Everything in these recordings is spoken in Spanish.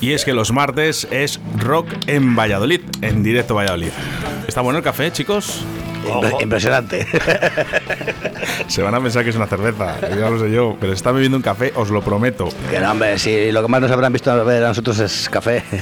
Y es que los martes es rock en Valladolid, en Directo Valladolid. ¿Está bueno el café, chicos? Impresionante. Se van a pensar que es una cerveza, ya lo sé yo, pero está bebiendo un café, os lo prometo. Que no, hombre, si lo que más nos habrán visto a nosotros es café.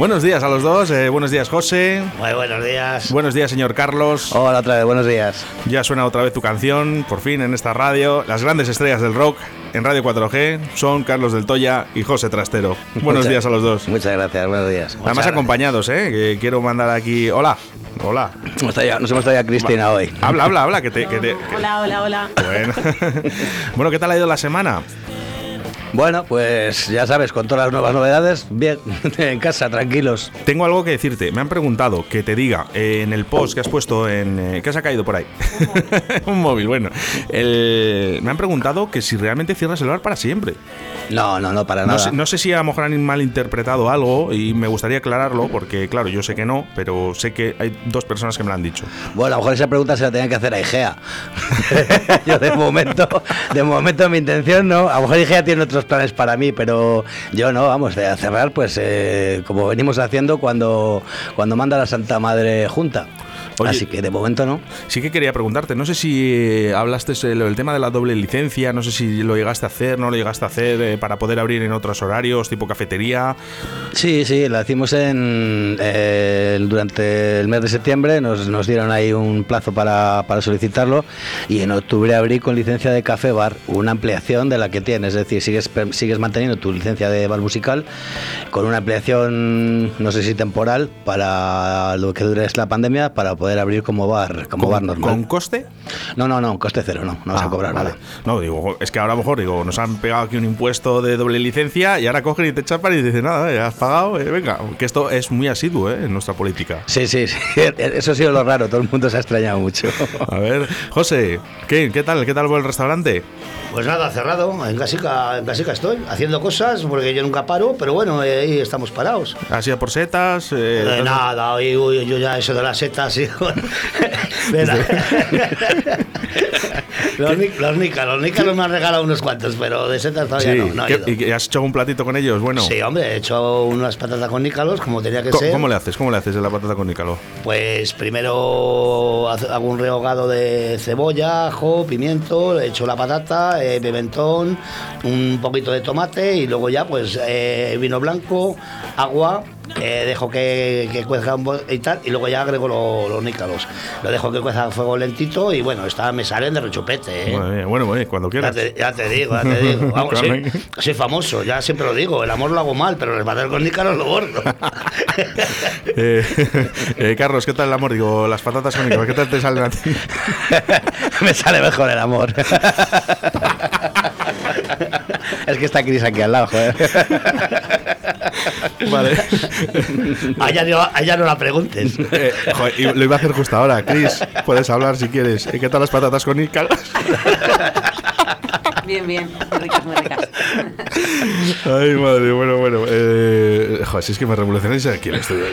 buenos días a los dos, eh, buenos días José. Muy buenos días. Buenos días señor Carlos. Hola otra vez, buenos días. Ya suena otra vez tu canción, por fin en esta radio. Las grandes estrellas del rock en Radio 4G son Carlos del Toya y José Trastero. Buenos días a los dos. Muchas gracias, buenos días. Además acompañados, ¿eh? Que quiero mandar aquí... Hola. Hola. Nos hemos traído a Cristina hoy. Habla, habla, habla. Que te, Hola, hola, hola. Bueno. bueno, ¿qué tal ha ido la semana? Bueno, pues ya sabes, con todas las nuevas novedades, bien, en casa, tranquilos. Tengo algo que decirte. Me han preguntado que te diga eh, en el post que has puesto en. Eh, ¿Qué se ha caído por ahí? Un móvil, bueno. me han preguntado que si realmente cierras el bar para siempre. No, no, no, para nada. no sé si a lo mejor han malinterpretado algo y me gustaría aclararlo porque, claro, yo sé que no, pero sé que hay dos personas que me lo han dicho. Bueno, a lo mejor esa pregunta se la tenía que hacer a Igea. yo de momento, de momento mi intención no. A lo mejor Igea tiene planes para mí, pero yo no, vamos, de cerrar, pues eh, como venimos haciendo cuando, cuando manda la Santa Madre Junta. Así que de momento no. Sí que quería preguntarte, no sé si eh, hablaste el tema de la doble licencia, no sé si lo llegaste a hacer, no lo llegaste a hacer eh, para poder abrir en otros horarios, tipo cafetería. Sí, sí, la hicimos en, eh, durante el mes de septiembre, nos, nos dieron ahí un plazo para, para, solicitarlo y en octubre abrí con licencia de café bar, una ampliación de la que tienes, es decir, sigues, sigues manteniendo tu licencia de bar musical con una ampliación, no sé si temporal, para lo que dure la pandemia, para poder abrir como bar, como bar normal. ¿Con coste? No, no, no, coste cero, no, no vas a ah, cobrar nada. No, digo, es que ahora a lo mejor digo, nos han pegado aquí un impuesto de doble licencia y ahora cogen y te chapan y te dicen, nada, ya has pagado, eh, venga, que esto es muy asiduo eh, en nuestra política. Sí, sí, sí, eso ha sido lo raro, todo el mundo se ha extrañado mucho. A ver, José, ¿qué, qué tal? ¿Qué tal va el restaurante? Pues nada, cerrado, en casica, en casica estoy, haciendo cosas, porque yo nunca paro, pero bueno, eh, ahí estamos parados. ¿Ha sido por setas? Eh, nada, hoy, yo ya eso de las setas, los, nica me han regalado unos cuantos, pero de setas todavía no. no ¿Y has hecho un platito con ellos? Bueno. Sí, hombre, he hecho unas patatas con nícalos, como tenía que ser. ¿Cómo le haces? ¿Cómo le haces la patata con nícalo? Pues primero hago un rehogado de cebolla, ajo, pimiento, he hecho la patata, eh, pimentón, un poquito de tomate y luego ya pues eh, vino blanco, agua dejo que, que cueza un y tal, y luego ya agrego los nícalos. Lo dejo que cueza a fuego lentito y bueno, está, me salen de rechupete. ¿eh? Bueno, bueno, cuando quieras. Ya te, digo, ya te digo. Vamos, soy, famoso, ya siempre lo digo, el amor lo hago mal, pero el bater con nícalos lo gordo. Eh, eh, Carlos, ¿qué tal el amor? Digo, las patatas con nícalos, ¿qué tal te salen a ti? me sale mejor el amor. es que está Cris aquí al lado, joder. Vale. Allá no, no la preguntes. Eh, lo iba a hacer justo ahora. Chris, puedes hablar si quieres. ¿Qué tal las patatas con Ical? Bien, bien, muy ricas, muy ricas. Ay, madre, bueno, bueno. Eh, joder, si es que me revolucionáis aquí en el estudio.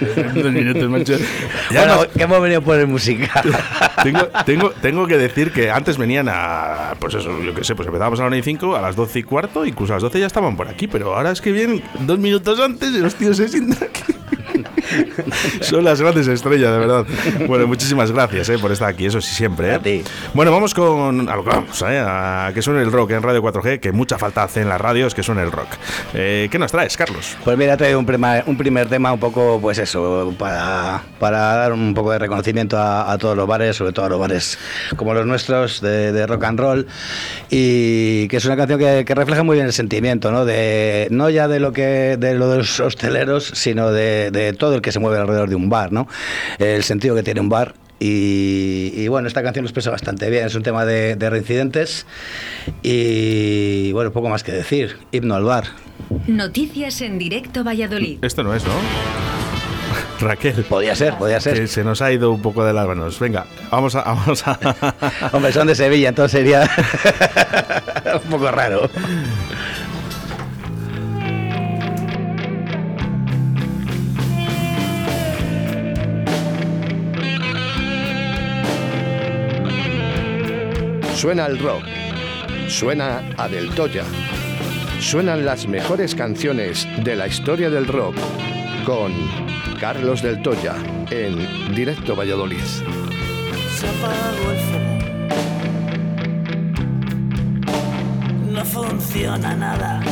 Ya bueno, que hemos venido por el música. tengo, tengo, tengo que decir que antes venían a. Pues eso, yo qué sé, pues empezábamos a las 9 y 5, a las 12 y cuarto, incluso a las 12 ya estaban por aquí, pero ahora es que vienen dos minutos antes y los tíos se sientan aquí. Son las grandes estrellas, de verdad. Bueno, muchísimas gracias eh, por estar aquí, eso sí, siempre. Eh. Bueno, vamos con. A lo que vamos, eh, a que suene el rock en Radio 4G, que mucha falta hace en las radios que suene el rock. Eh, ¿Qué nos traes, Carlos? Pues mira, traído un, primer, un primer tema un poco, pues eso, para, para dar un poco de reconocimiento a, todos los bares, sobre todo a los bares como los nuestros de, rock and roll. Y que es una canción que, refleja muy bien el sentimiento, ¿no? De, no ya de lo que de de los hosteleros, sino de, de todo el que se mueve alrededor de un bar, ¿no? El sentido que tiene un bar Y, y bueno, esta canción nos expresa bastante bien. Es un tema de, de reincidentes. Y bueno, poco más que decir. Himno al bar. Noticias en directo Valladolid. Esto no es, ¿no? Raquel. Podía ser, podía ser. Que se nos ha ido un poco de las manos. Venga, vamos a. Vamos a Hombre, son de Sevilla, entonces sería un poco raro. Suena el rock. Suena a Del Toya. Suenan las mejores canciones de la historia del rock con Carlos Del Toya en Directo Valladolid. Se el. No funciona nada.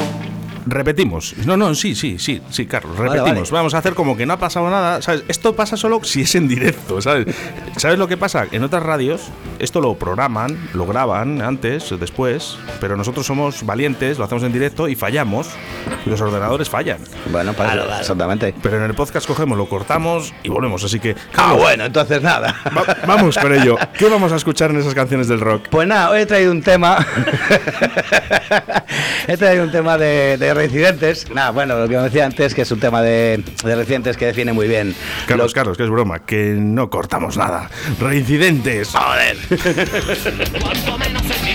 Repetimos. No, no, sí, sí, sí, sí, Carlos, repetimos. vale. Vamos a hacer como que no ha pasado nada, ¿sabes? Esto pasa solo si es en directo, ¿sabes? ¿Sabes lo que pasa? En otras radios esto lo programan, lo graban antes, después, pero nosotros somos valientes, lo hacemos en directo y fallamos. Y los ordenadores fallan. Bueno, para Claro, eso, claro. exactamente. Pero en el podcast cogemos, lo cortamos y volvemos, así que... Ah, bueno, entonces nada. va- vamos con ello. ¿Qué vamos a escuchar en esas canciones del rock? Pues nada, hoy he traído un tema. he traído un tema de, de reincidentes. Nada, bueno, lo que me decía antes, que es un tema de, de reincidentes que define muy bien. Carlos, lo- Carlos, que es broma, que no cortamos nada. Reincidentes. Joder.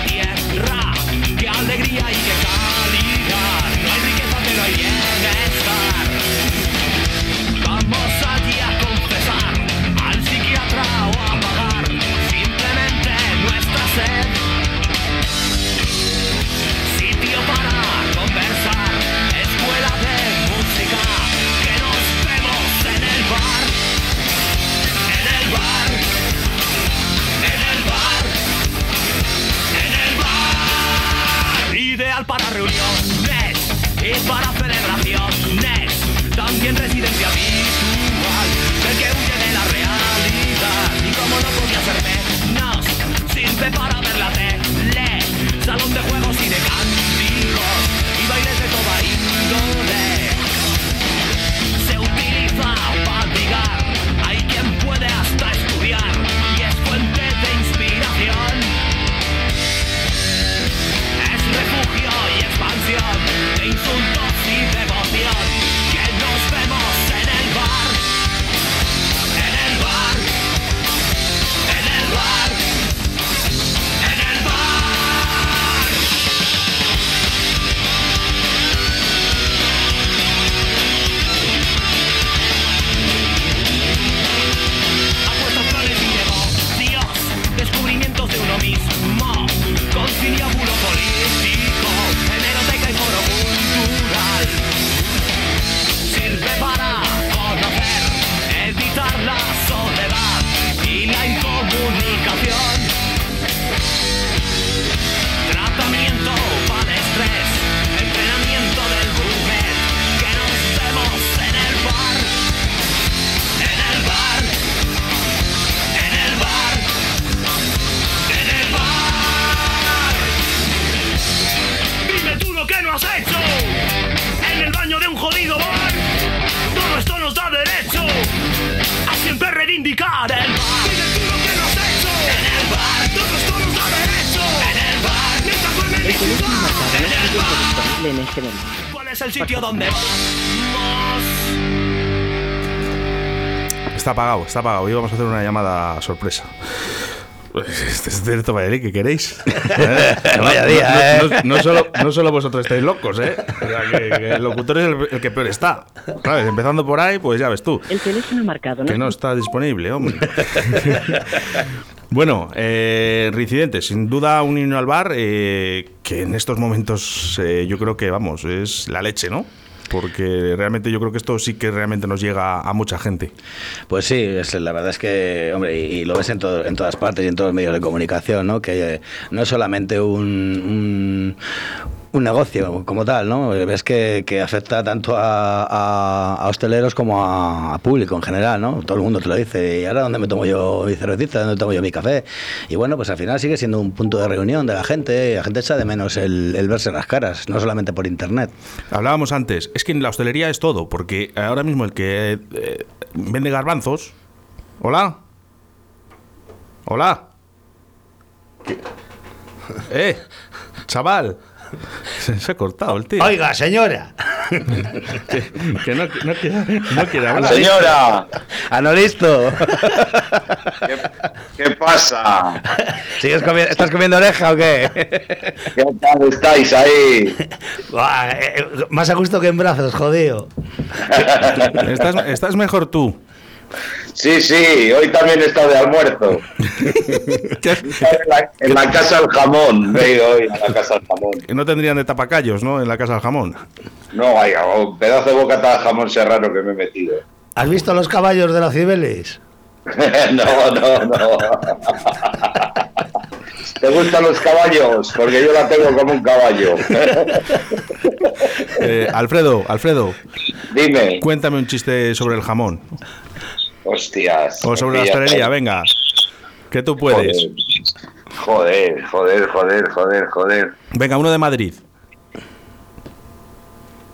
Hoy vamos a hacer una llamada sorpresa. Este es directo Valladolid, ¿qué queréis? ¿Eh? Vaya No- día, no, ¿eh? no- no solo, no solo vosotros estáis locos, ¿eh? O sea, que, que el locutor es el, el que peor está. ¿Sabes? Empezando por ahí, pues ya ves tú. El teléfono marcado Que no está disponible, hombre. bueno, eh, reincidentes, sin duda un himno al bar eh, que en estos momentos eh, yo creo que, vamos, es la leche, ¿no? Porque realmente yo creo que esto sí que realmente nos llega a mucha gente. Pues sí, es, la verdad es que, hombre, y, lo ves en, todo- en todas partes y en todos los medios de comunicación, ¿no? Que eh, no es solamente un, un, un negocio como tal, ¿no? Ves que, que afecta tanto a, a- a hosteleros como a, a público en general, ¿no? Todo el mundo te lo dice. ¿Y ahora dónde me tomo yo mi cervecita? ¿Dónde tomo yo mi café? Y bueno, pues al final sigue siendo un punto de reunión de la gente. La gente echa de menos el, el verse las caras, no solamente por internet. Hablábamos antes, es que en la hostelería es todo, porque ahora mismo el que eh, vende garbanzos. Hola. Hola. ¿Qué? Eh, chaval. Se, se ha cortado el tío. Oiga, señora. Que, que no, no quiere, no quiere hablar. Señora, Anolisto. ¿qué, qué pasa? ¿Sigues comi- ¿Estás comiendo oreja o qué? ¿Qué tal estáis ahí? Buah, eh, eh, más a gusto que en brazos, jodido. Estás, estás mejor tú. Sí, sí, hoy también he estado de almuerzo. En la, en la casa del jamón, me he ido hoy a la casa del jamón. que no tendrían de tapacallos, ¿no? En la casa del jamón. No, vaya, un pedazo de bocata de jamón serrano que me he metido. ¿Has visto los caballos de los Cibeles? no, no, no. ¿Te gustan los caballos? Porque yo la tengo como un caballo. Eh, Alfredo, Alfredo, Dime. cuéntame un chiste sobre el jamón. Hostias. O sobre la hostelería, venga. Que tú puedes. Joder, joder, joder, joder, joder. Venga, uno de Madrid.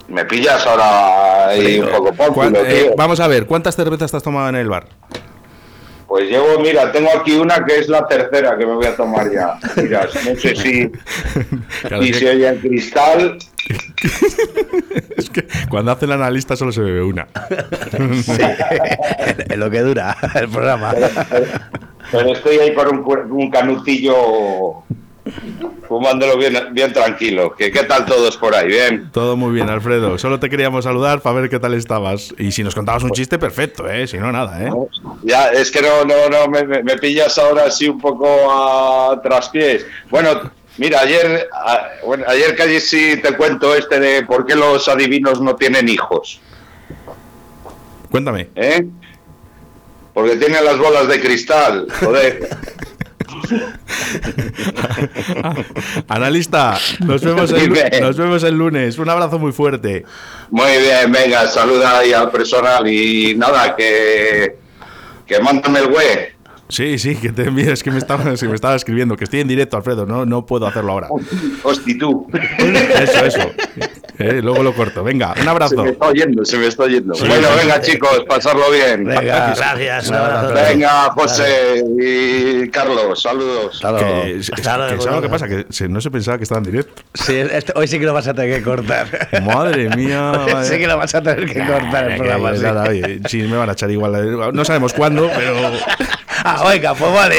Me pillas ahora ahí un poco ¿Cuán- pónculo, eh, vamos a ver, ¿cuántas cervezas te has tomado en el bar? Pues llevo, mira, tengo aquí una que es la tercera que me voy a tomar ya. Mira, no sé si, Claro, si se que- oye el cristal. es que cuando hace el analista solo se bebe una. en lo que dura el programa. Pero estoy ahí con un, un canutillo fumándolo bien, bien tranquilo. ¿Qué, ¿Qué tal todos por ahí? Bien. Todo muy bien, Alfredo. Solo te queríamos saludar para ver qué tal estabas. Y si nos contabas un chiste, perfecto, ¿eh? Si no, nada, ¿eh? Ya, es que no, no, no, me, me- me pillas ahora así un poco a traspiés. Bueno, mira, ayer, a- bueno, ayer casi sí te cuento este de por qué los adivinos no tienen hijos. Cuéntame. ¿Eh? Porque tienen las bolas de cristal, joder. Analista, nos vemos, el, Dime. nos vemos el lunes. Un abrazo muy fuerte. Muy bien, venga, saluda ahí al personal y nada, que, que mándame el güey. Sí, sí, que te envíes, es que me estaba, se me estaba escribiendo, que estoy en directo, Alfredo, no, no puedo hacerlo ahora. Hosti tú. Eso, eso. Eh, luego lo corto. Venga, un Se abrazo. me está oyendo, se me está oyendo. Sí, bueno, sí, venga sí. chicos, pasarlo bien. Venga, gracias. Un abrazo. Venga, José y Carlos, saludos. Que, que ¿sabes lo que pasa? Que se- no se pensaba que estaba en directo. Sí, este- hoy sí que lo vas a tener que cortar. Madre mía. madre. sí que lo vas a tener que cortar el programa. sí. nada, oye, sí, me van a echar igual. eh, No sabemos cuándo, pero oiga, pues vale.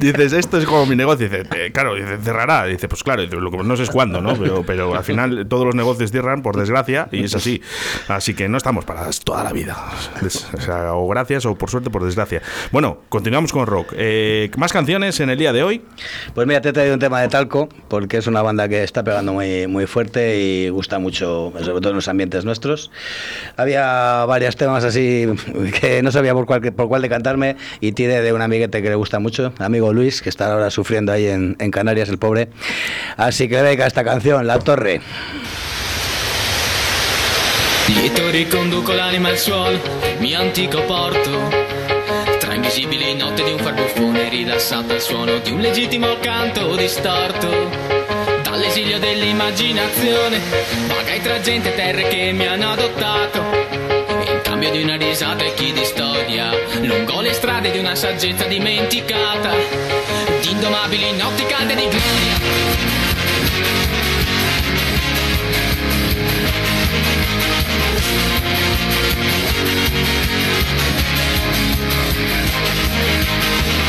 dices, esto es como mi negocio. Dice, eh, claro, dice, cerrará. Dice, pues claro, dice, lo que no sé es cuándo, ¿no? Pero, pero al final todos los negocios cierran, por desgracia, y es así. Así que no estamos para toda la vida. O, sea, o gracias o por suerte, por desgracia. Bueno, continuamos con rock. Eh, más canciones en el día de hoy. Pues mira, te he traído un tema de Talco, porque es una banda que está pegando muy, muy fuerte y gusta mucho, sobre todo en los ambientes nuestros. Había varios temas así que no sabía por cuál, por cuál decantarme y tiré de un amiguete que le gusta mucho, amigo Luis, que está ahora sufriendo ahí en, en Canarias, el pobre. Así que venga esta canción, La Torre. Lieto riconduco l'anima al suolo, mio antico porto. Tra invisibili notte di un farbuffone rilassato al suono di un legittimo canto distorto. Dall'esilio dell'immaginazione, vagai tra gente e terre che mi hanno adottato. Cambio di una risata e chi di storia, lungo le strade di una saggezza dimenticata. Di indomabili notti calde di gloria.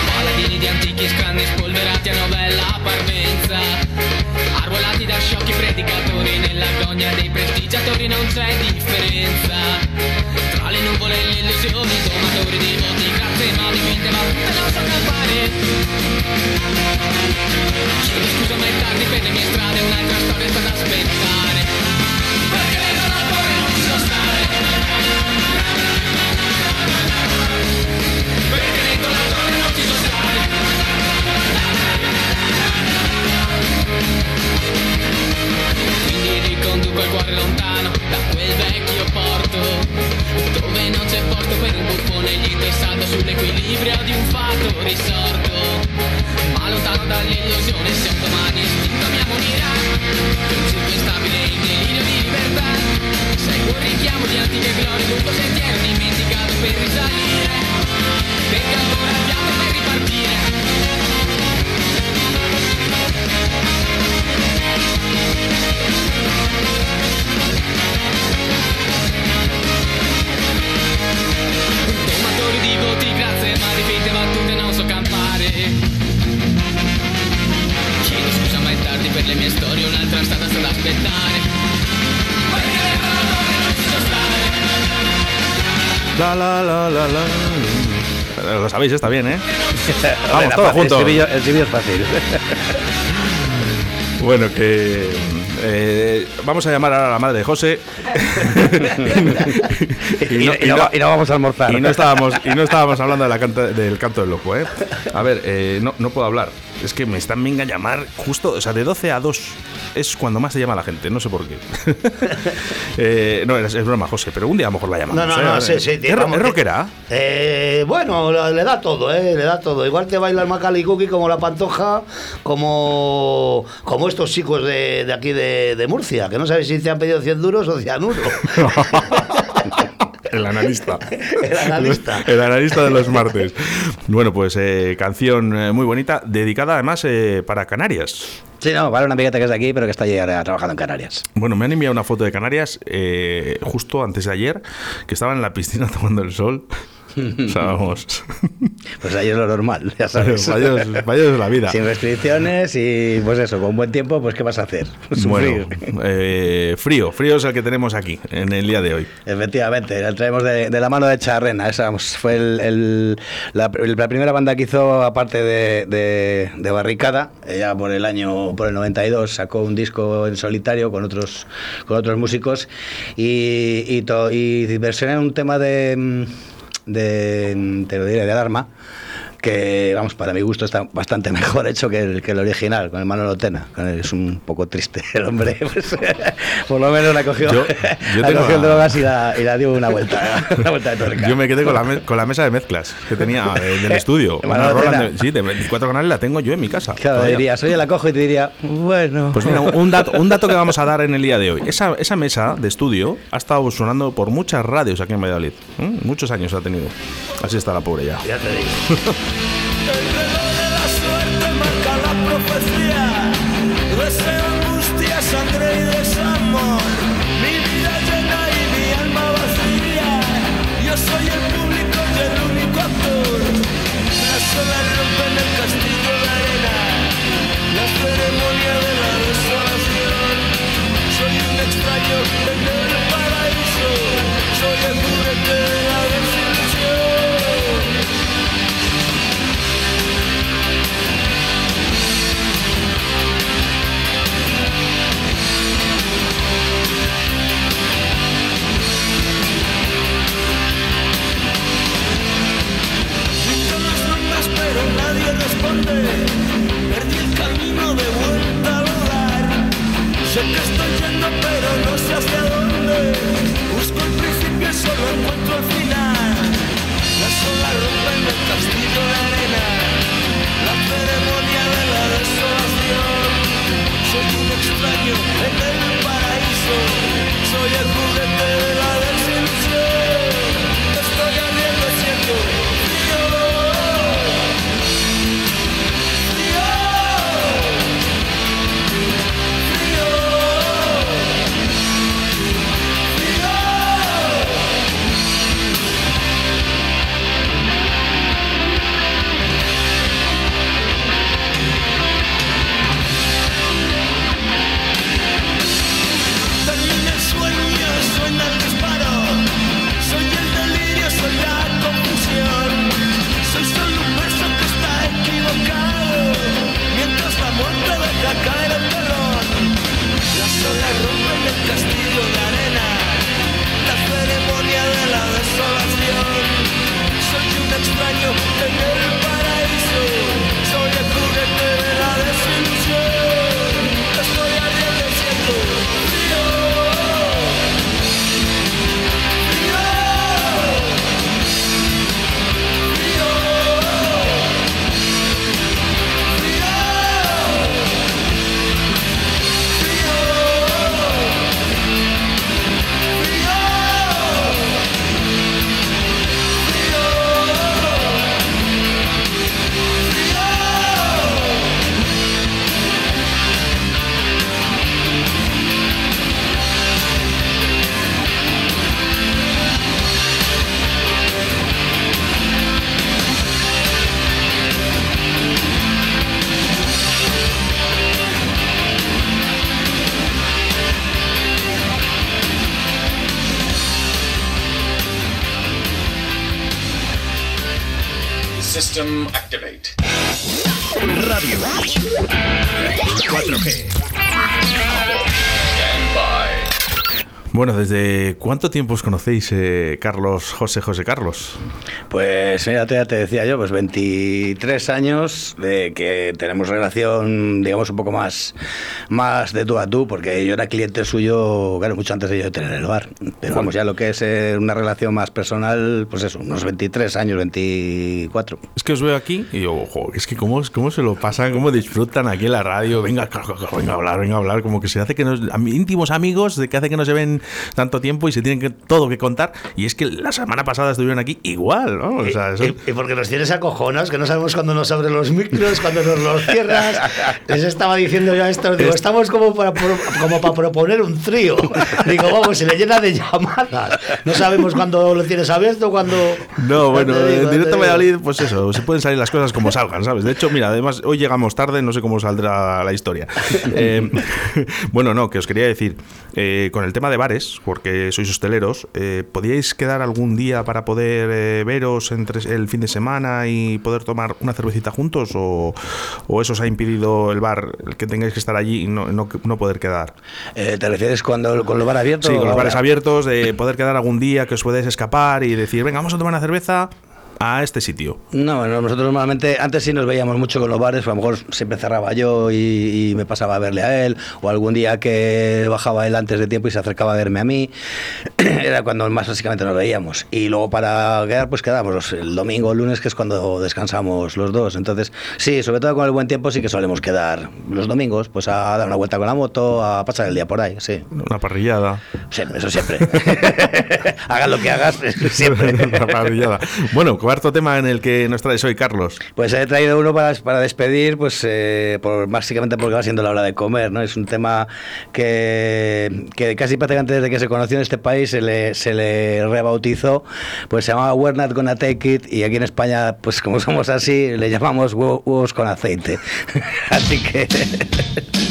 Paladini di antichi scranni spolverati a novella parvenza Arruolati da sciocchi predicatori Nell'agonia dei prestigiatori non c'è differenza Tra le nuvole e illusioni Domatori di voti, grazie ma dipinte ma te non so campare Chiedo scusa ma è tardi per le mie strade Un'altra storia sta da aspettare Perché dentro la torre non so stare La, la, la, la, la. Eh, Lo sabéis, está bien, ¿eh? Vamos, todos juntos. El estribillo es fácil. Bueno, que eh, vamos a llamar a la madre de José. Y no- y no- y no vamos a almorzar. Y no estábamos, y no estábamos hablando de la canta- del canto del loco, ¿eh? A ver, eh, no, no puedo hablar. Es que me están venga a llamar justo, o sea, de 12 a 2 es cuando más se llama la gente, no sé por qué. Eh, no, es, es broma, José, pero un día a lo mejor la llamamos. No, no, ¿eh? no, sí, sí. ¿Es, vamos, rockera? Eh, bueno, le da todo, ¿eh? Le da todo. Igual te baila el Macaulay Cookie como la Pantoja, como, como estos chicos de, de aquí de, de Murcia, que no sabes si te han pedido 100 duros o cianuro. El analista. El analista. El analista de los martes. Bueno, pues eh, canción eh, muy bonita, dedicada además eh, para Canarias. Sí, no, vale una amigueta que es de aquí, pero que está allí ahora trabajando en Canarias. Bueno, me han enviado una foto de Canarias eh, justo antes de ayer, que estaba en la piscina tomando el sol. O sea, vamos. Pues ahí es lo normal, ya sabes. Fallos de la vida. Sin restricciones y pues eso, con buen tiempo, pues ¿qué vas a hacer? Bueno, eh, frío, frío es el que tenemos aquí en el día de hoy. Efectivamente, la traemos de, de la mano de Charrena. Esa fue el- el- la, la primera banda que hizo, aparte de, de- de Barricada, ella por el año, por el 92, sacó un disco en solitario con otros, con otros músicos y, y, to- y versioné un tema de, mm, de, te lo diré, de alarma que vamos para mi gusto está bastante mejor hecho que el, que el original con el Manolo Tena es un poco triste el hombre pues, por lo menos la cogió Yo- yo la tengo cogió la- drogas y la, y la dio una vuelta una vuelta de tuerca Yo me quedé con la, me- con la mesa de mezclas que tenía eh, del estudio. Una Roland de, sí, de 24 canales la tengo yo en mi casa. claro dirías oye la cojo y te diría bueno Pues mira, un dato, un dato que vamos a dar en el día de hoy. Esa, esa mesa de estudio ha estado sonando por muchas radios aquí en Valladolid. ¿eh? Muchos años ha tenido. Así está la pobre ya. Ya te digo. Cuánto tiempo os conocéis, eh, Carlos, José, José Carlos? Pues mira, te, ya te decía yo, pues 23 años de que tenemos relación, digamos, un poco más, más de tú a tú, porque yo era cliente suyo, claro, mucho antes de yo tener el bar. Pero vamos, ya lo que es eh, una relación más personal, pues eso, unos 23 años, 24. Es que os veo aquí y digo, ojo, es que cómo, cómo se lo pasan, cómo disfrutan aquí en la radio. Venga, venga a hablar, venga a hablar. Como que se hace que nos. Íntimos amigos, de que hace que no se ven tanto tiempo y se tienen que, todo que contar. Y es que la semana pasada estuvieron aquí igual, ¿no? O sea, eso- Y, y porque nos tienes acojonados, que no sabemos cuándo nos abren los micros, cuando nos los cierras. Les estaba diciendo yo a esto, digo, estamos como para, como para proponer un trío. Digo, vamos, se le llena de llamadas. No sabemos cuándo lo tienes abierto, cuándo... No, bueno, digo, en directo. Valladolid, pues eso, se pueden salir las cosas como salgan, ¿sabes? De hecho, mira, además, hoy llegamos tarde, no sé cómo saldrá la historia. Eh, bueno, no, que os quería decir, eh, con el tema de bares, porque sois hosteleros, eh, ¿podíais quedar algún día para poder eh, veros entre el fin de semana y poder tomar una cervecita juntos? ¿O, o eso os ha impedido el bar, el que tengáis que estar allí y no, no, no poder quedar? Eh, ¿Te refieres cuando con los bares abiertos? Sí, con los bares abiertos, de poder quedar algún día que os podáis escapar y decir, venga, vamos a tomar una cerveza a este sitio. No, nosotros normalmente, antes sí nos veíamos mucho con los bares, a lo mejor siempre cerraba yo y, y me pasaba a verle a él, o algún día que bajaba él antes de tiempo y se acercaba a verme a mí, era cuando más básicamente nos veíamos. Y luego para quedar, pues quedamos el domingo o lunes, que es cuando descansamos los dos. Entonces, sí, sobre todo con el buen tiempo sí que solemos quedar los domingos, pues a dar una vuelta con la moto, a pasar el día por ahí, sí. Una parrillada. Sí, eso siempre. hagas lo que hagas, siempre. Una parrillada. Bueno, cuarto tema en el que nos traes hoy, Carlos. Pues he traído uno para, para despedir, pues eh, por, básicamente porque va siendo la hora de comer, ¿no? Es un tema que, que casi prácticamente desde que se conoció en este país se le, se le rebautizó, pues se llamaba We're Not Gonna Take It y aquí en España, pues como somos así, le llamamos huevo- huevos con aceite. así que...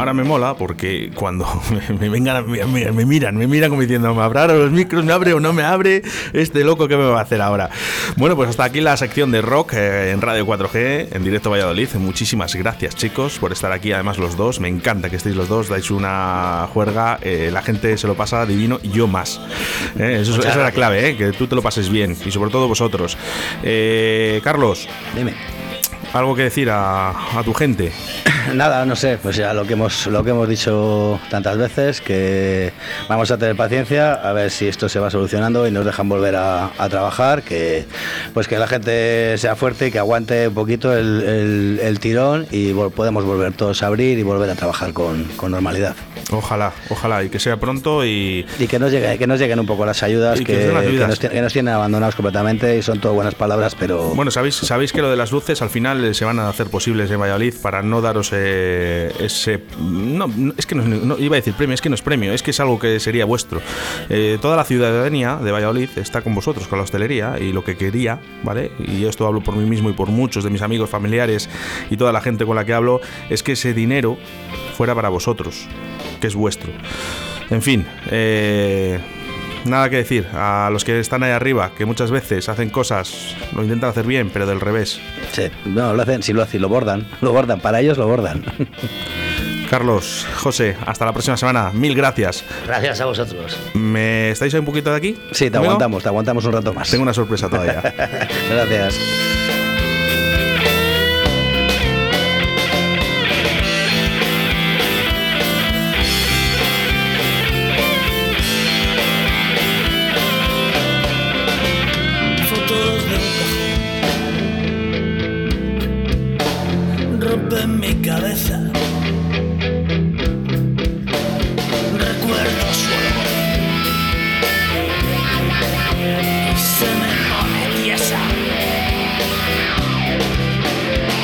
Ahora me mola porque cuando me, me vengan, me, me- me miran, me miran como diciendo, ¿me abrirá los micros? ¿Me abre o no me abre? Este loco, ¿qué me va a hacer ahora? Bueno, pues hasta aquí la sección de rock eh, en Radio 4G, en directo Valladolid. Muchísimas gracias, chicos, por estar aquí. Además, los dos, me encanta que estéis los dos, dais una juerga. eh, la gente se lo pasa divino y yo más. Eh, eso, esa es la clave, eh, que tú te lo pases bien y sobre todo vosotros. Carlos, dime. ¿Algo que decir a, a tu gente? Nada, no sé, pues ya lo que hemos lo que hemos dicho tantas veces, que vamos a tener paciencia, a ver si esto se va solucionando y nos dejan volver a, a trabajar, que pues que la gente sea fuerte y que aguante un poquito el, el- el tirón y vol- podemos volver todos a abrir y volver a trabajar con, con normalidad. Ojalá, ojalá, y que sea pronto y... Y que nos, llegue, que nos lleguen un poco las ayudas, que, que ayudas. nos, que nos tienen abandonados completamente y son todo buenas palabras, pero... Bueno, sabéis, sabéis que lo de las luces al final se van a hacer posibles en Valladolid para no daros eh, ese. No, es que no, no- iba a decir premio, es que no es premio, es que es algo que sería vuestro. Eh, toda la ciudadanía de Valladolid está con vosotros, con la hostelería, y lo que quería, ¿vale? Y esto hablo por mí mismo y por muchos de mis amigos, familiares y toda la gente con la que hablo, es que ese dinero fuera para vosotros, que es vuestro. En fin, eh, Nada que decir a los que están ahí arriba, que muchas veces hacen cosas, lo intentan hacer bien, pero del revés. Sí, no, lo hacen, si lo hacen, lo bordan, lo bordan, para ellos lo bordan. Carlos, José, hasta la próxima semana. Mil gracias. Gracias a vosotros. ¿Me estáis ahí un poquito de aquí? Sí, te ¿Conmigo? aguantamos, te aguantamos un rato más. Tengo una sorpresa todavía. Gracias.